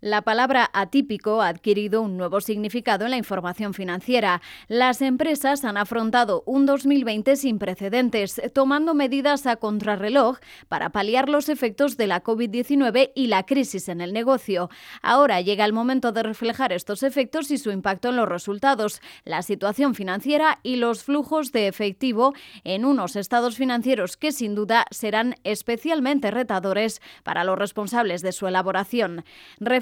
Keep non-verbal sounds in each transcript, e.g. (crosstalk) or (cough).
La palabra atípico ha adquirido un nuevo significado en la información financiera. Las empresas han afrontado un 2020 sin precedentes, tomando medidas a contrarreloj para paliar los efectos de la COVID-19 y la crisis en el negocio. Ahora llega el momento de reflejar estos efectos y su impacto en los resultados, la situación financiera y los flujos de efectivo en unos estados financieros que sin duda serán especialmente retadores para los responsables de su elaboración.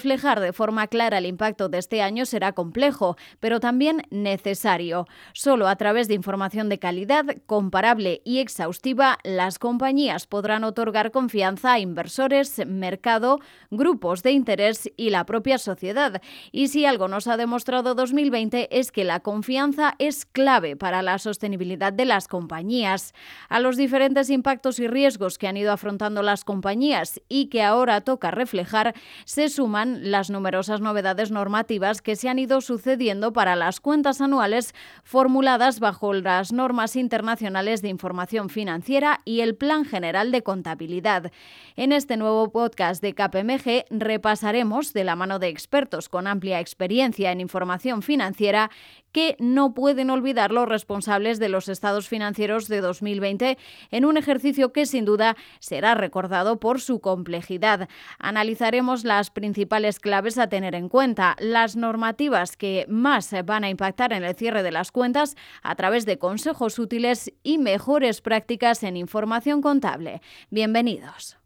Reflejar de forma clara el impacto de este año será complejo, pero también necesario. Solo a través de información de calidad, comparable y exhaustiva, las compañías podrán otorgar confianza a inversores, mercado, grupos de interés y la propia sociedad. Y si algo nos ha demostrado 2020 es que la confianza es clave para la sostenibilidad de las compañías. A los diferentes impactos y riesgos que han ido afrontando las compañías y que ahora toca reflejar, se suman las numerosas novedades normativas que se han ido sucediendo para las cuentas anuales formuladas bajo las normas internacionales de información financiera y el Plan General de Contabilidad. En este nuevo podcast de KPMG repasaremos, de la mano de expertos con amplia experiencia en información financiera, que no pueden olvidar los responsables de los estados financieros de 2020 en un ejercicio que sin duda será recordado por su complejidad. Analizaremos las principales claves a tener en cuenta, las normativas que más van a impactar en el cierre de las cuentas a través de consejos útiles y mejores prácticas en información contable. Bienvenidos.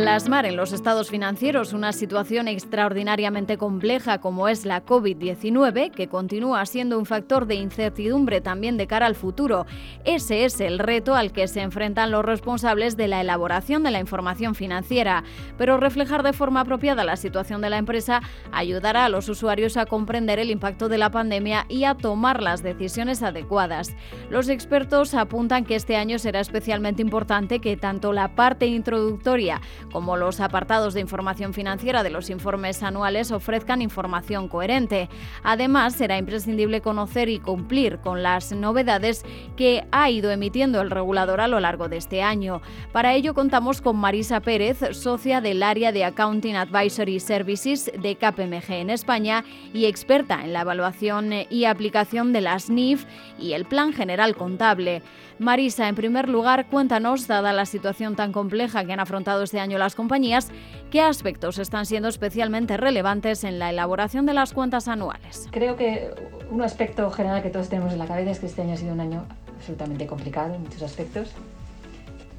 Plasmar en los estados financieros una situación extraordinariamente compleja como es la COVID-19, que continúa siendo un factor de incertidumbre también de cara al futuro, ese es el reto al que se enfrentan los responsables de la elaboración de la información financiera. Pero reflejar de forma apropiada la situación de la empresa ayudará a los usuarios a comprender el impacto de la pandemia y a tomar las decisiones adecuadas. Los expertos apuntan que este año será especialmente importante que tanto la parte introductoria como los apartados de información financiera de los informes anuales ofrezcan información coherente. Además, será imprescindible conocer y cumplir con las novedades que ha ido emitiendo el regulador a lo largo de este año. Para ello contamos con Marisa Pérez, socia del área de Accounting Advisory Services de KPMG en España y experta en la evaluación y aplicación de las NIF y el Plan General Contable. Marisa, en primer lugar, cuéntanos, dada la situación tan compleja que han afrontado este año las compañías, qué aspectos están siendo especialmente relevantes en la elaboración de las cuentas anuales. Creo que un aspecto general que todos tenemos en la cabeza es que este año ha sido un año absolutamente complicado en muchos aspectos.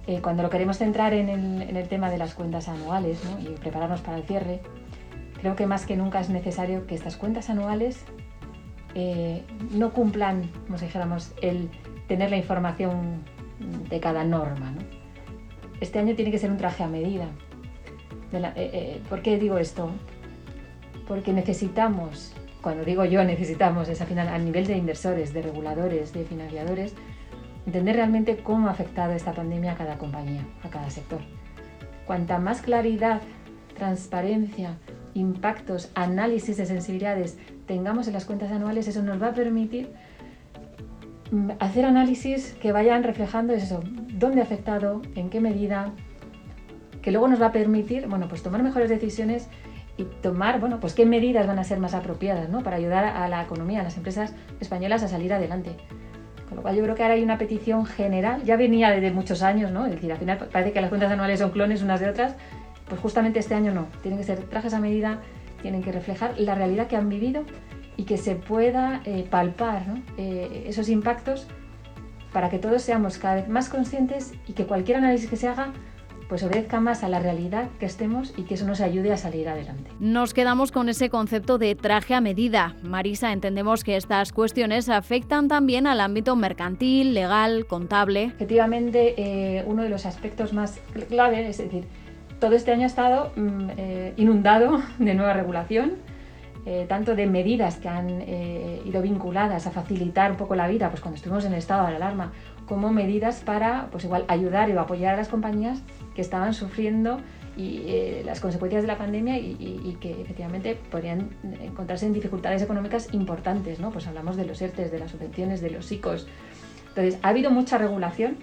Eh, cuando lo queremos centrar en el, tema de las cuentas anuales y prepararnos para el cierre, creo que más que nunca es necesario que estas cuentas anuales eh, no cumplan, como si dijéramos, el tener la información de cada norma. Este año tiene que ser un traje a medida. Eh, eh, ¿Por qué digo esto? Porque necesitamos, cuando digo yo necesitamos, es al final a nivel de inversores, de reguladores, de financiadores, entender realmente cómo ha afectado esta pandemia a cada compañía, a cada sector. Cuanta más claridad, transparencia, impactos, análisis de sensibilidades tengamos en las cuentas anuales, eso nos va a permitir Mm, hacer análisis que vayan reflejando eso, dónde ha afectado, en qué medida, que luego nos va a permitir, bueno, pues tomar mejores decisiones y tomar, bueno, pues qué medidas van a ser más apropiadas, ¿no? Para ayudar a la economía, a las empresas españolas a salir adelante. Con lo cual yo creo que ahora hay una petición general, ya venía desde muchos años, ¿no? Es decir, al final parece que las cuentas anuales son clones unas de otras, pues justamente este año no. Tienen que ser trajes a medida, tienen que reflejar la realidad que han vivido y que se pueda eh, palpar eh, esos impactos para que todos seamos cada vez más conscientes y que cualquier análisis que se haga pues obedezca más a la realidad que estemos y que eso nos ayude a salir adelante. Nos quedamos con ese concepto de traje a medida. Marisa, entendemos que estas cuestiones afectan también al ámbito mercantil, legal, contable. Efectivamente, eh, uno de los aspectos más clave, es decir, todo este año ha estado mm, inundado de nueva regulación eh, tanto de medidas que han eh, ido vinculadas a facilitar un poco la vida, pues cuando estuvimos en estado de alarma, como medidas para, pues igual, ayudar y apoyar a las compañías que estaban sufriendo y, eh, las consecuencias de la pandemia y, que efectivamente podrían encontrarse en dificultades económicas importantes, ¿no? Pues hablamos de los ERTES, de las subvenciones, de los ICOs, Entonces, ha habido mucha regulación.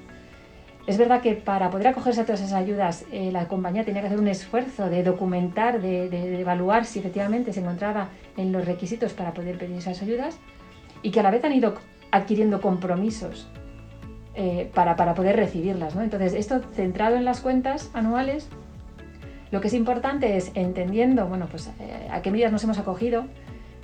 Es verdad que para poder acogerse a todas esas ayudas, eh, la compañía tenía que hacer un esfuerzo de documentar, de, evaluar si efectivamente se encontraba en los requisitos para poder pedir esas ayudas y que a la vez han ido adquiriendo compromisos eh, para, para, poder recibirlas. ¿no? Entonces, esto centrado en las cuentas anuales, lo que es importante es entendiendo, bueno, pues eh, a qué medidas nos hemos acogido,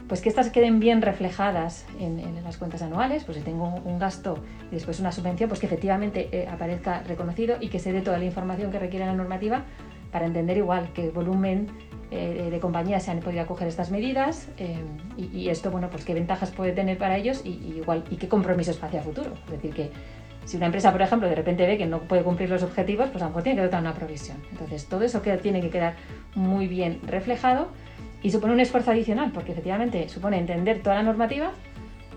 pues que estas queden bien reflejadas en, las cuentas anuales, pues si tengo un gasto y después una subvención, pues que efectivamente eh, aparezca reconocido y que se dé toda la información que requiere la normativa para entender igual qué volumen eh, de compañías se han podido acoger estas medidas y, esto, bueno, pues qué ventajas puede tener para ellos y, igual y qué compromisos hacia futuro. Es decir, que si una empresa, por ejemplo, de repente ve que no puede cumplir los objetivos, pues a lo mejor tiene que dotar una provisión. Entonces, todo eso tiene que quedar muy bien reflejado y supone un esfuerzo adicional, porque efectivamente supone entender toda la normativa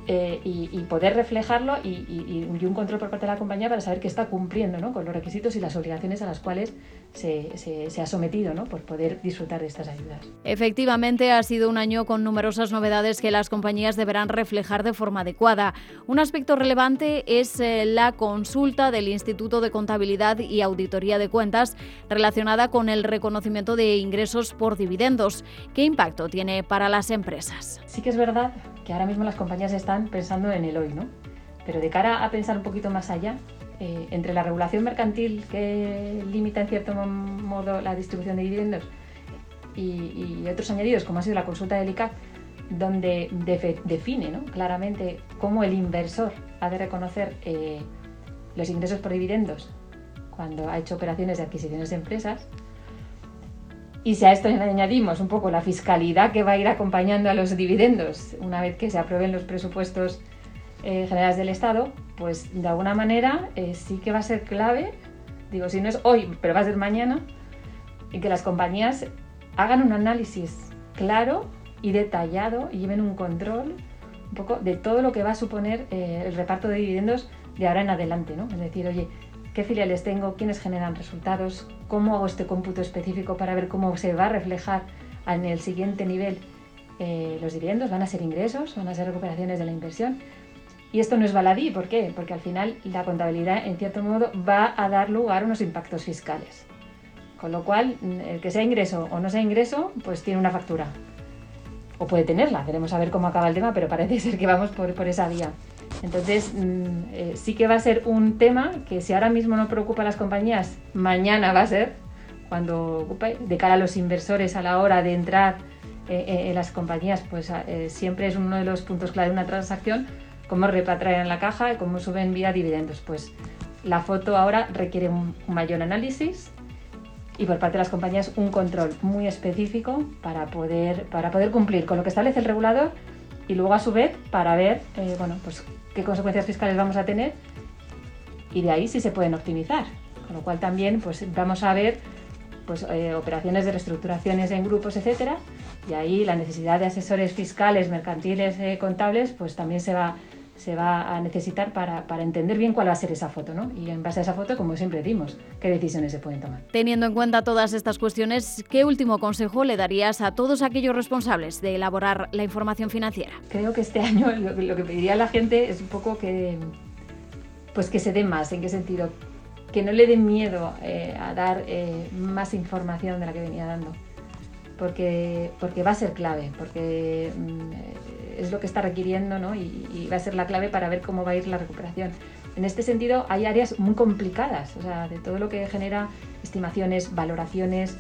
eh, y, poder reflejarlo y, un control por parte de la compañía para saber que está cumpliendo con los requisitos y las obligaciones a las cuales se, ha sometido por poder disfrutar de estas ayudas. Efectivamente, ha sido un año con numerosas novedades que las compañías deberán reflejar de forma adecuada. Un aspecto relevante es eh, la consulta del Instituto de Contabilidad y Auditoría de Cuentas relacionada con el reconocimiento de ingresos por dividendos. ¿Qué impacto tiene para las empresas? Sí que es verdad que ahora mismo las compañías están pensando en el hoy, ¿no? Pero de cara a pensar un poquito más allá, eh, entre la regulación mercantil que limita en cierto modo la distribución de dividendos y, otros añadidos, como ha sido la consulta del ICAP, donde define claramente cómo el inversor ha de reconocer eh, los ingresos por dividendos cuando ha hecho operaciones de adquisiciones de empresas, y si a esto le añadimos un poco la fiscalidad que va a ir acompañando a los dividendos una vez que se aprueben los presupuestos eh, generales del Estado, pues de alguna manera eh, sí que va a ser clave, digo, si no es hoy, pero va a ser mañana, en que las compañías hagan un análisis claro y detallado y lleven un control un poco de todo lo que va a suponer eh, el reparto de dividendos de ahora en adelante, ¿no? Es decir, oye, qué filiales tengo, quiénes generan resultados, cómo hago este cómputo específico para ver cómo se va a reflejar en el siguiente nivel eh, los dividendos, van a ser ingresos, van a ser recuperaciones de la inversión. Y esto no es baladí, ¿por qué? Porque al final la contabilidad, en cierto modo, va a dar lugar a unos impactos fiscales. Con lo cual, el que sea ingreso o no sea ingreso, pues tiene una factura. O puede tenerla, veremos a ver cómo acaba el tema, pero parece (laughs) ser que vamos por, por esa vía. Entonces, mm, eh, sí que va a ser un tema que si ahora mismo no preocupa a las compañías, mañana va a ser, cuando de cara a los inversores a la hora de entrar eh, eh, en las compañías, pues siempre es uno de los puntos clave de una transacción, cómo repatrian la caja y cómo suben vía dividendos. Pues la foto ahora requiere un mayor análisis y por parte de las compañías un control muy específico para poder, para poder cumplir con lo que establece el regulador y luego a su vez para ver bueno, pues qué consecuencias fiscales vamos a tener y de ahí sí se pueden optimizar. Con lo cual también pues, vamos a ver pues, eh, operaciones de reestructuraciones en grupos, etcétera, y ahí la necesidad de asesores fiscales, mercantiles, eh, contables, pues también se va, se va a necesitar para, para, entender bien cuál va a ser esa foto, ¿no? Y en base a esa foto, como siempre decimos, qué decisiones se pueden tomar. Teniendo en cuenta todas estas cuestiones, ¿qué último consejo le darías a todos aquellos responsables de elaborar la información financiera? Creo que este (laughs) año lo, que pediría a la gente es un poco que, pues que se dé más. ¿En qué sentido? Que no le den miedo eh, a dar eh, más información de la que venía dando. Porque, porque va a ser clave, porque mm, es lo que está requiriendo ¿no? y, va a ser la clave para ver cómo va a ir la recuperación. En este sentido, hay áreas muy complicadas, o sea, de todo lo que genera estimaciones, valoraciones.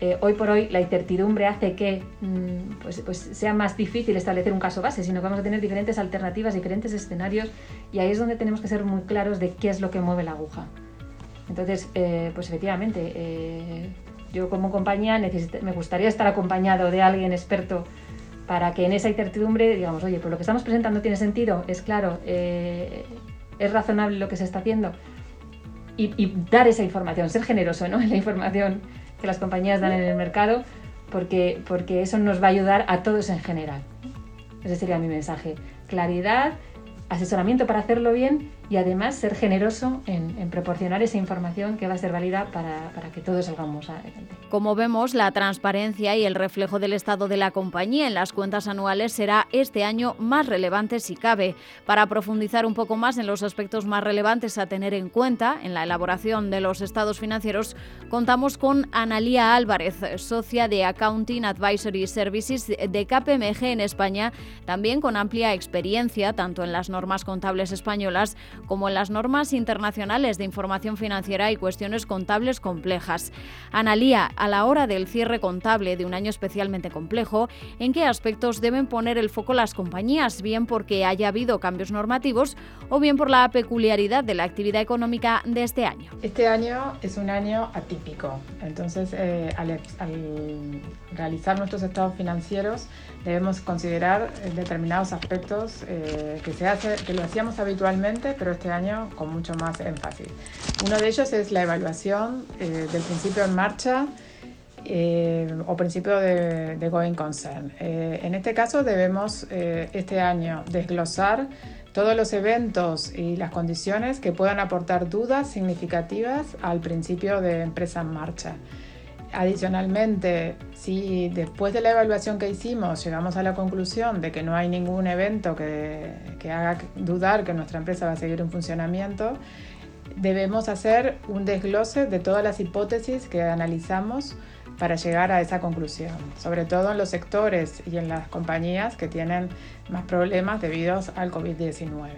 Eh, hoy por hoy la incertidumbre hace que mm, pues, pues, sea más difícil establecer un caso base, sino que vamos a tener diferentes alternativas, diferentes escenarios y ahí es donde tenemos que ser muy claros de qué es lo que mueve la aguja. Entonces, eh, pues efectivamente, eh, yo como compañía me gustaría estar acompañado de alguien experto para que en esa incertidumbre digamos, oye, pues lo que estamos presentando tiene sentido, es claro, eh, es razonable lo que se está haciendo. Y, dar esa información, ser generoso ¿no? (laughs) en la información que las compañías dan en el mercado, porque, porque eso nos va a ayudar a todos en general. Ese sería mi mensaje. Claridad, asesoramiento para hacerlo bien y además ser generoso en, proporcionar esa información que va a ser válida para, para que todos salgamos adelante. Como vemos, la transparencia y el reflejo del estado de la compañía en las cuentas anuales será este año más relevante si cabe. Para profundizar un poco más en los aspectos más relevantes a tener en cuenta en la elaboración de los estados financieros, contamos con Analía Álvarez, socia de Accounting Advisory Services de KPMG en España, también con amplia experiencia tanto en las normas contables españolas como las normas internacionales de información financiera y cuestiones contables complejas. Analía, a la hora del cierre contable de un año especialmente complejo, ¿en qué aspectos deben poner el foco las compañías, bien porque haya habido cambios normativos o bien por la peculiaridad de la actividad económica de este año? Este año es un año atípico, entonces eh, al, realizar nuestros estados financieros debemos considerar eh, determinados aspectos eh, que, se hace, que lo hacíamos habitualmente, pero este año con mucho más énfasis. Uno de ellos es la evaluación eh, del principio en marcha eh, o principio de, de going concern. Eh, en este caso debemos este año desglosar todos los eventos y las condiciones que puedan aportar dudas significativas al principio de empresa en marcha. Adicionalmente, si después de la evaluación que hicimos llegamos a la conclusión de que no hay ningún evento que, que haga dudar que nuestra empresa va a seguir en funcionamiento, debemos hacer un desglose de todas las hipótesis que analizamos para llegar a esa conclusión, sobre todo en los sectores y en las compañías que tienen más problemas debido al COVID-19.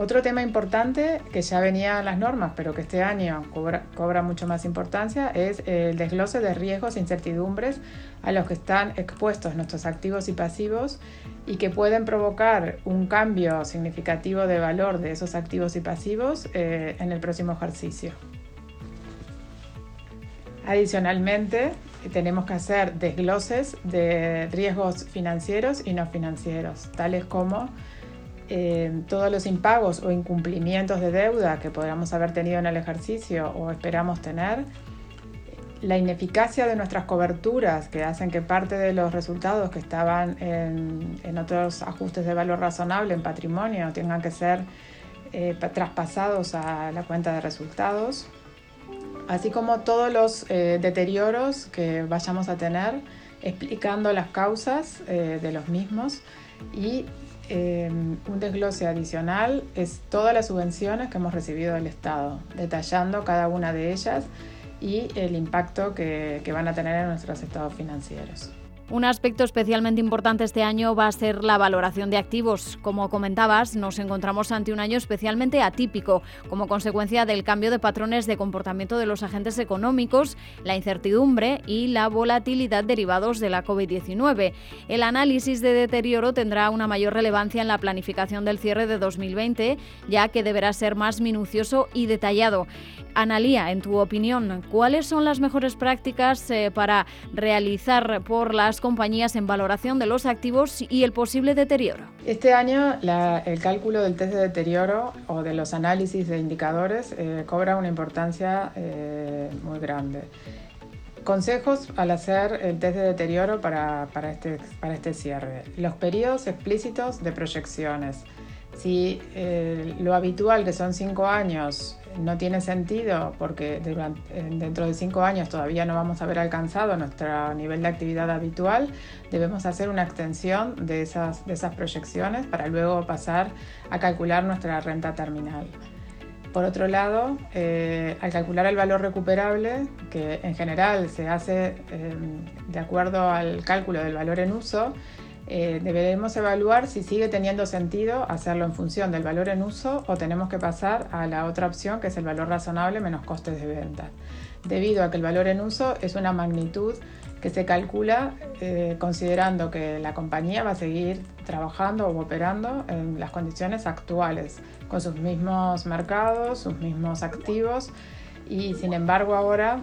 Otro tema importante que ya venía en las normas, pero que este año cobra, mucho más importancia, es el desglose de riesgos e incertidumbres a los que están expuestos nuestros activos y pasivos y que pueden provocar un cambio significativo de valor de esos activos y pasivos eh, en el próximo ejercicio. Adicionalmente, tenemos que hacer desgloses de riesgos financieros y no financieros, tales como eh, todos los impagos o incumplimientos de deuda que podamos haber tenido en el ejercicio o esperamos tener, la ineficacia de nuestras coberturas que hacen que parte de los resultados que estaban en, otros ajustes de valor razonable en patrimonio tengan que ser eh, traspasados a la cuenta de resultados, así como todos los eh, deterioros que vayamos a tener explicando las causas de los mismos y Em, un desglose adicional es todas las subvenciones que hemos recibido del Estado, detallando cada una de ellas y el impacto que, que van a tener en nuestros estados financieros. Un aspecto especialmente importante este año va a ser la valoración de activos. Como comentabas, nos encontramos ante un año especialmente atípico, como consecuencia del cambio de patrones de comportamiento de los agentes económicos, la incertidumbre y la volatilidad derivados de la COVID-19. El análisis de deterioro tendrá una mayor relevancia en la planificación del cierre de 2020, ya que deberá ser más minucioso y detallado. Analía, en tu opinión, ¿cuáles son las mejores prácticas eh, para realizar por las compañías en valoración de los activos y el posible deterioro? Este año el cálculo del test de deterioro o de los análisis de indicadores eh, cobra una importancia eh, muy grande. Consejos al hacer el test de deterioro para, para, este, para este cierre. Los periodos explícitos de proyecciones. Si lo habitual, que son cinco años, no tiene sentido porque dentro de cinco años todavía no vamos a haber alcanzado nuestro nivel de actividad habitual, debemos hacer una extensión de esas, proyecciones para luego pasar a calcular nuestra renta terminal. Por otro lado, eh, al calcular el valor recuperable, que en general se hace eh, de acuerdo al cálculo del valor en uso, eh, deberemos evaluar si sigue teniendo sentido hacerlo en función del valor en uso o tenemos que pasar a la otra opción que es el valor razonable menos costes de venta. Debido a que el valor en uso es una magnitud que se calcula eh, considerando que la compañía va a seguir trabajando o operando en las condiciones actuales, con sus mismos mercados, sus mismos activos y sin embargo ahora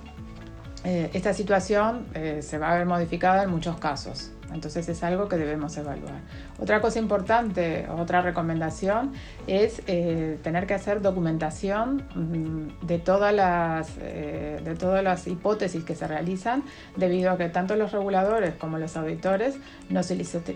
eh, esta situación se va a ver modificada en muchos casos. Entonces es algo que debemos evaluar. Otra cosa importante, otra recomendación es eh, tener que hacer documentación mm, de todas, las, eh, de todas las hipótesis que se realizan, debido a que tanto los reguladores como los auditores nos,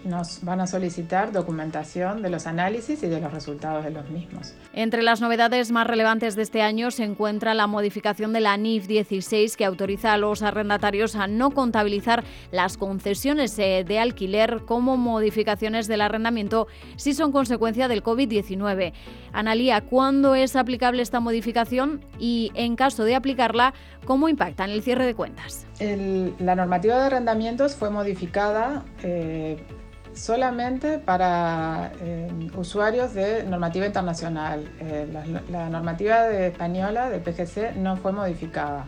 nos van a solicitar documentación de los análisis y de los resultados de los mismos. Entre las novedades más relevantes de este año se encuentra la modificación de la NIF 16 que autoriza a los arrendatarios a no contabilizar las concesiones eh, de alquiler como modificaciones del arrendamiento si son consecuencia del COVID-19. Analía, ¿cuándo es aplicable esta modificación y, en caso de aplicarla, cómo impacta en el cierre de cuentas? la normativa de arrendamientos fue modificada eh, solamente para eh, usuarios de normativa internacional. la, la, normativa de española del PGC no fue modificada.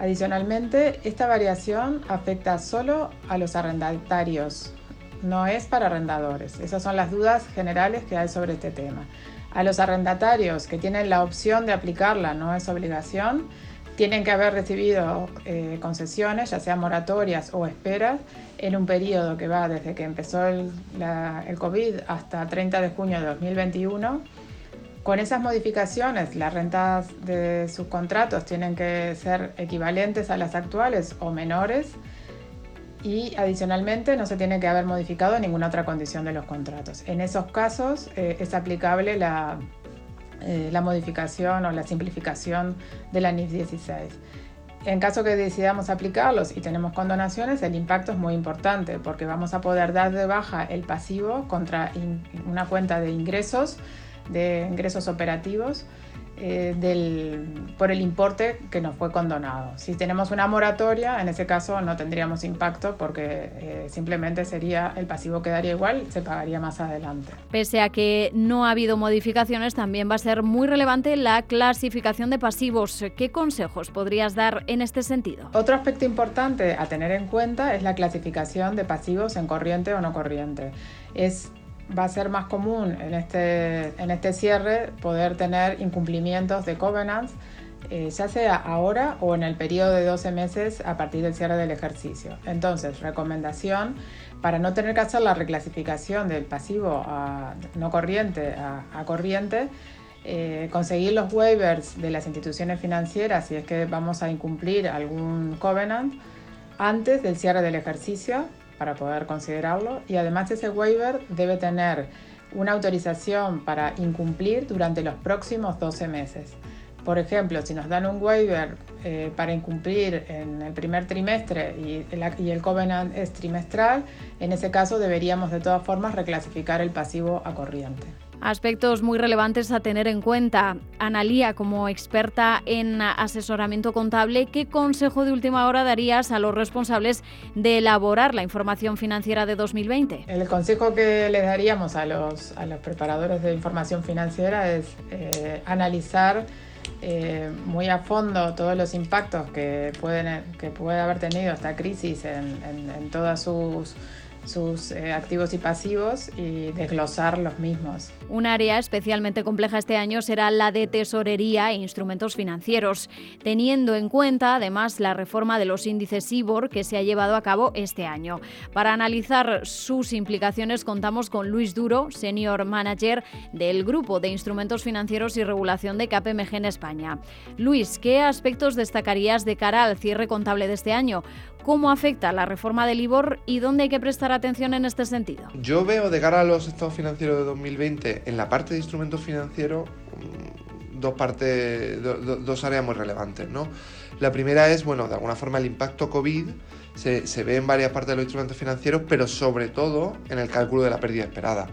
Adicionalmente, esta variación afecta solo a los arrendatarios, no es para arrendadores. Esas son las dudas generales que hay sobre este tema. A los arrendatarios que tienen la opción de aplicarla, no es obligación, tienen que haber recibido eh, concesiones, ya sean moratorias o esperas, en un periodo que va desde que empezó el, el COVID hasta 30 de junio de 2021 con esas modificaciones, las rentas de sus contratos tienen que ser equivalentes a las actuales o menores y adicionalmente no se tiene que haber modificado ninguna otra condición de los contratos. En esos casos eh, es aplicable la, eh, la, modificación o la simplificación de la NIF 16. En caso que decidamos aplicarlos y tenemos condonaciones, el impacto es muy importante porque vamos a poder dar de baja el pasivo contra una cuenta de ingresos de ingresos operativos eh, del, por el importe que nos fue condonado. Si tenemos una moratoria, en ese caso no tendríamos impacto porque eh, simplemente sería el pasivo quedaría igual, se pagaría más adelante. Pese a que no ha habido modificaciones, también va a ser muy relevante la clasificación de pasivos. ¿Qué consejos podrías dar en este sentido? Otro aspecto importante a tener en cuenta es la clasificación de pasivos en corriente o no corriente. Es va a ser más común en este, en este cierre poder tener incumplimientos de covenants, eh, ya sea ahora o en el periodo de 12 meses a partir del cierre del ejercicio. Entonces, recomendación para no tener que hacer la reclasificación del pasivo a no corriente a, corriente, eh, conseguir los waivers de las instituciones financieras si es que vamos a incumplir algún covenant antes del cierre del ejercicio para poder considerarlo y además ese waiver debe tener una autorización para incumplir durante los próximos 12 meses. Por ejemplo, si nos dan un waiver eh, para incumplir en el primer trimestre y el, y el covenant es trimestral, en ese caso deberíamos de todas formas reclasificar el pasivo a corriente. Aspectos muy relevantes a tener en cuenta. Analía, como experta en asesoramiento contable, ¿qué consejo de última hora darías a los responsables de elaborar la información financiera de 2020? El consejo que les daríamos a los, a los preparadores de información financiera es eh, analizar eh, muy a fondo todos los impactos que, pueden, que puede haber tenido esta crisis en, en todas sus sus eh, activos y pasivos y desglosar los mismos. Un área especialmente compleja este año será la de tesorería e instrumentos financieros, teniendo en cuenta además la reforma de los índices IBOR que se ha llevado a cabo este año. Para analizar sus implicaciones contamos con Luis Duro, senior manager del Grupo de Instrumentos Financieros y Regulación de KPMG en España. Luis, ¿qué aspectos destacarías de cara al cierre contable de este año? Cómo afecta la reforma del IBOR y dónde hay que prestar atención en este sentido. Yo veo de cara a los estados financieros de 2020 en la parte de instrumentos financieros mm, dos, dos áreas muy relevantes. ¿no? La primera es, bueno, de alguna forma el impacto COVID se, ve en varias partes de los instrumentos financieros, pero sobre todo en el cálculo de la pérdida esperada.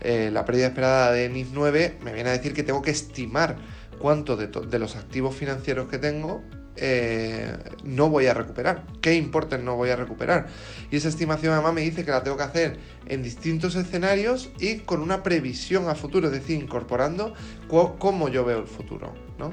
Eh, la pérdida esperada de NIF 9 me viene a decir que tengo que estimar cuánto de los activos financieros que tengo eh, no voy a recuperar, qué importes no voy a recuperar. Y esa estimación además me dice que la tengo que hacer en distintos escenarios y con una previsión a futuro, es decir, incorporando cómo yo veo el futuro. ¿no?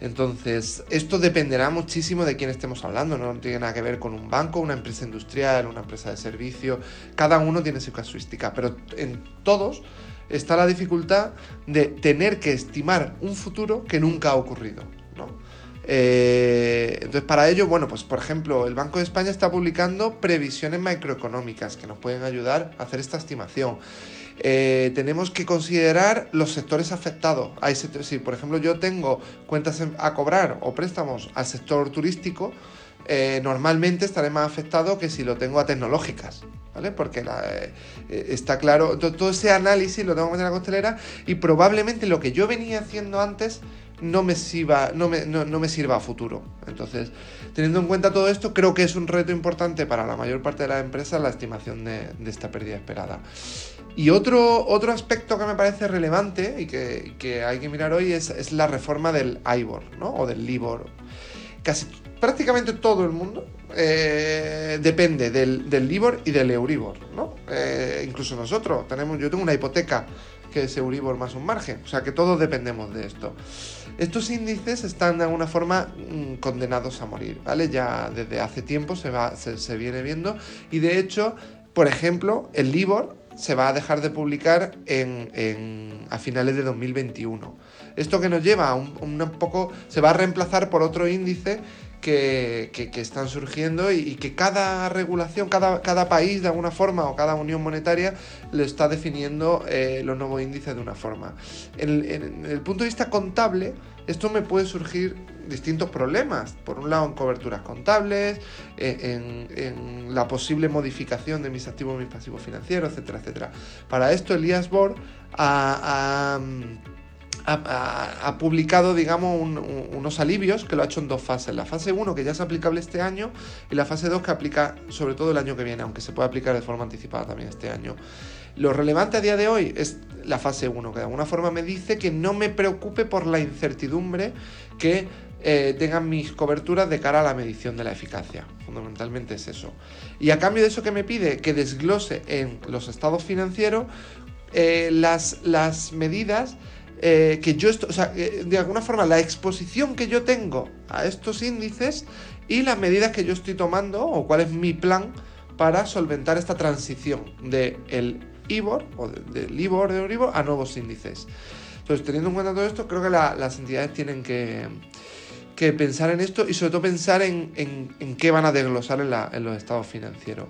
Entonces, esto dependerá muchísimo de quién estemos hablando, no tiene nada que ver con un banco, una empresa industrial, una empresa de servicio, cada uno tiene su casuística, pero en todos está la dificultad de tener que estimar un futuro que nunca ha ocurrido. Eh, entonces, para ello, bueno, pues por ejemplo, el Banco de España está publicando previsiones macroeconómicas que nos pueden ayudar a hacer esta estimación. Eh, tenemos que considerar los sectores afectados. Si, por ejemplo, yo tengo cuentas a cobrar o préstamos al sector turístico, eh, normalmente estaré más afectado que si lo tengo a tecnológicas. ¿Vale? Porque está claro, todo, ese análisis lo tengo que meter en la costelera y probablemente lo que yo venía haciendo antes no me sirva, no me, no, me sirva a futuro. Entonces, teniendo en cuenta todo esto, creo que es un reto importante para la mayor parte de las empresas la estimación de, esta pérdida esperada. Y otro, otro aspecto que me parece relevante y que, hay que mirar hoy es, la reforma del IBOR, ¿no? O del LIBOR. Casi prácticamente todo el mundo eh, depende del, del, LIBOR y del EURIBOR, ¿no? Eh, incluso nosotros tenemos, yo tengo una hipoteca que es Euribor más un margen, o sea que todos dependemos de esto. Estos índices están de alguna forma mm, condenados a morir, ¿vale? Ya desde hace tiempo se, va, se, viene viendo y de hecho, por ejemplo, el LIBOR se va a dejar de publicar en, a finales de 2021. Esto que nos lleva a un, un poco, se va a reemplazar por otro índice que, están surgiendo y, que cada regulación, cada, cada, país de alguna forma o cada unión monetaria le está definiendo eh, los nuevos índices de una forma. En, el punto de vista contable, esto me puede surgir distintos problemas. Por un lado, en coberturas contables, eh, en, la posible modificación de mis activos mis pasivos financieros, etcétera, etcétera. Para esto, el IASBOR ha ha, publicado, digamos, unos alivios que lo ha hecho en dos fases. La fase 1, que ya es aplicable este año, y la fase 2, que aplica sobre todo el año que viene, aunque se puede aplicar de forma anticipada también este año. Lo relevante a día de hoy es la fase 1, que de alguna forma me dice que no me preocupe por la incertidumbre que eh, tengan mis coberturas de cara a la medición de la eficacia. Fundamentalmente es eso. Y a cambio de eso que me pide que desglose en los estados financieros eh, las, las medidas eh, que yo, o sea, de alguna forma la exposición que yo tengo a estos índices y las medidas que yo estoy tomando o cuál es mi plan para solventar esta transición del el IBOR o del IBOR de Euribor a nuevos índices. Entonces, teniendo en cuenta todo esto, creo que las entidades tienen que, que, pensar en esto y sobre todo pensar en, en, qué van a desglosar en los estados financieros.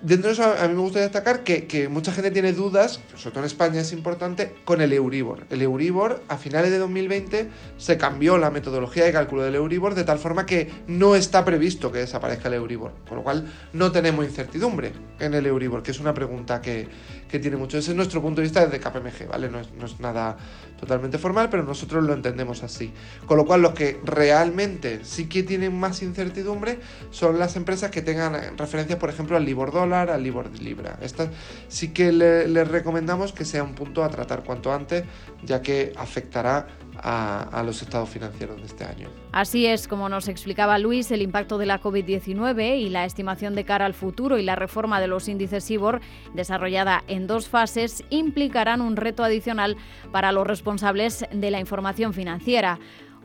Dentro de eso, a mí me gusta destacar que, mucha gente tiene dudas, sobre todo en España es importante, con el Euribor. El Euribor, a finales de 2020, se cambió la metodología de cálculo del Euribor de tal forma que no está previsto que desaparezca el Euribor. Con lo cual, no tenemos incertidumbre en el Euribor, que es una pregunta que, tiene mucho. Ese es nuestro punto de vista desde KPMG, ¿vale? No es, no es nada totalmente formal, pero nosotros lo entendemos así. Con lo cual, los que realmente sí que tienen más incertidumbre son las empresas que tengan referencia, por ejemplo, al Libor dólar, al Libor libra. Estas sí que les recomendamos que sea un punto a tratar cuanto antes, ya que afectará a, los estados financieros de este año. Así es, como nos explicaba Luis, el impacto de la COVID-19 y la estimación de cara al futuro y la reforma de los índices SIBOR, desarrollada en dos fases, implicarán un reto adicional para los responsables de la información financiera.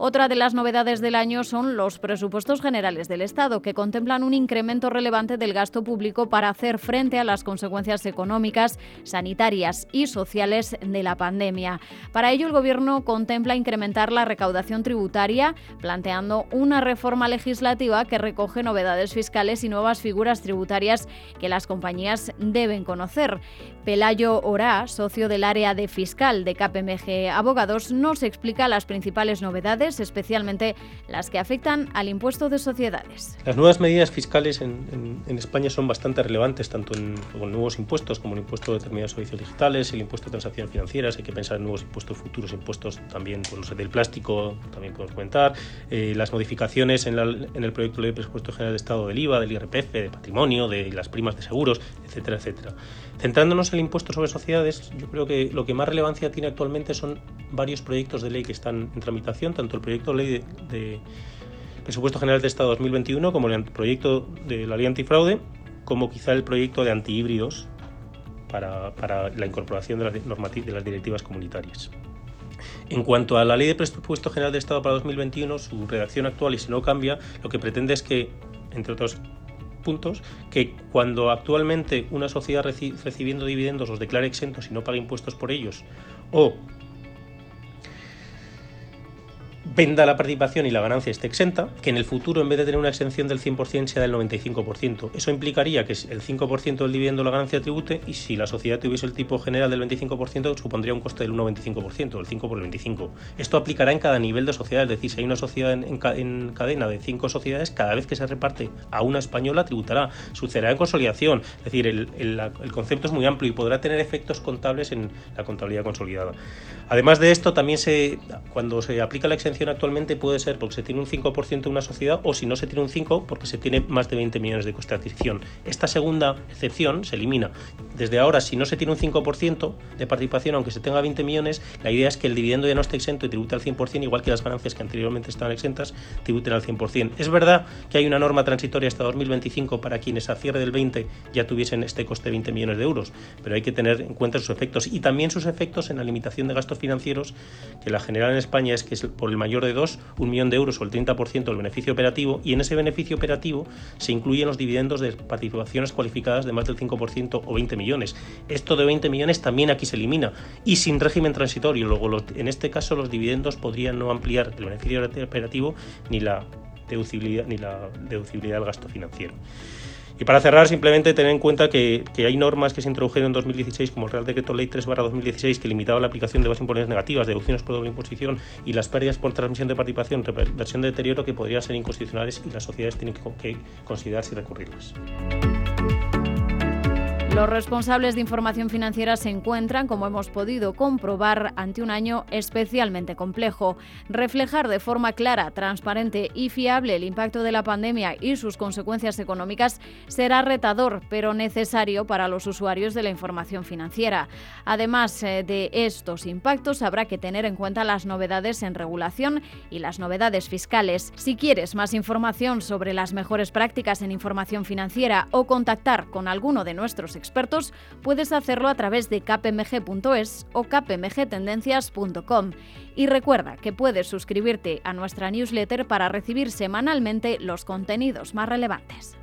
Otra de las novedades del año son los presupuestos generales del Estado, que contemplan un incremento relevante del gasto público para hacer frente a las consecuencias económicas, sanitarias y sociales de la pandemia. Para ello, el Gobierno contempla incrementar la recaudación tributaria, planteando una reforma legislativa que recoge novedades fiscales y nuevas figuras tributarias que las compañías deben conocer. Pelayo Orá, socio del área de fiscal de KPMG Abogados, nos explica las principales novedades, especialmente las que afectan al impuesto de sociedades. Las nuevas medidas fiscales en, España son bastante relevantes, tanto en, nuevos impuestos como el impuesto de determinados servicios digitales, el impuesto de transacciones financieras, hay que pensar en nuevos impuestos futuros, impuestos también los del plástico, también podemos comentar, eh, las modificaciones en, en, el proyecto de ley de presupuesto general de Estado del IVA, del IRPF, de patrimonio, de las primas de seguros, etcétera, etcétera. Centrándonos en el impuesto sobre sociedades, yo creo que lo que más relevancia tiene actualmente son varios proyectos de ley que están en tramitación, tanto el proyecto de ley de, presupuesto general de Estado 2021 como el proyecto de la ley antifraude, como quizá el proyecto de antihíbridos para, para la incorporación de las, las directivas comunitarias. En cuanto a la Ley de Presupuesto General de Estado para 2021, su redacción actual, y si no cambia, lo que pretende es que, entre otros puntos que cuando actualmente una sociedad recibiendo dividendos los declare exentos y no paga impuestos por ellos, o venda la participación y la ganancia esté exenta, que en el futuro en vez de tener una exención del 100% sea del 95%. Eso implicaría que el 5% del dividendo la ganancia tribute y si la sociedad tuviese el tipo general del 25% supondría un coste del 1,25%, el 5 por el 25. Esto aplicará en cada nivel de sociedad, es decir, si hay una sociedad en, cadena de 5 sociedades, cada vez que se reparte a una española tributará. Sucederá en consolidación, es decir, el, el concepto es muy amplio y podrá tener efectos contables en la contabilidad consolidada. Además de esto, también se, cuando se aplica la exención actualmente puede ser porque se tiene un 5% de una sociedad o si no se tiene un 5% porque se tiene más de 20 millones de coste de adquisición. Esta segunda excepción se elimina. Desde ahora, si no se tiene un 5% de participación, aunque se tenga 20 millones, la idea es que el dividendo ya no esté exento y tribute al 100%, igual que las ganancias que anteriormente estaban exentas tributen al 100%. Es verdad que hay una norma transitoria hasta 2025 para quienes a cierre del 20 ya tuviesen este coste de 20 millones de euros, pero hay que tener en cuenta sus efectos y también sus efectos en la limitación de gastos financieros, que la general en España es que es por el mayor de dos, un millón de euros o el 30% del beneficio operativo, y en ese beneficio operativo se incluyen los dividendos de participaciones cualificadas de más del 5% o 20 millones. Esto de 20 millones también aquí se elimina y sin régimen transitorio. Luego, en este caso, los dividendos podrían no ampliar el beneficio operativo ni la deducibilidad, ni la deducibilidad del gasto financiero. Y para cerrar, simplemente tener en cuenta que, hay normas que se introdujeron en 2016, como el Real Decreto Ley 3-2016, que limitaba la aplicación de bases imposiciones negativas, deducciones por doble imposición y las pérdidas por transmisión de participación, reversión de deterioro, que podrían ser inconstitucionales y las sociedades tienen que, que considerar si recurrirlas. Los responsables de información financiera se encuentran, como hemos podido comprobar, ante un año especialmente complejo. Reflejar de forma clara, transparente y fiable el impacto de la pandemia y sus consecuencias económicas será retador, pero necesario para los usuarios de la información financiera. Además eh, de estos impactos, habrá que tener en cuenta las novedades en regulación y las novedades fiscales. Si quieres más información sobre las mejores prácticas en información financiera o contactar con alguno de nuestros expertos, puedes hacerlo a través de kpmg.es o kpmgtendencias.com. Y recuerda que puedes suscribirte a nuestra newsletter para recibir semanalmente los contenidos más relevantes.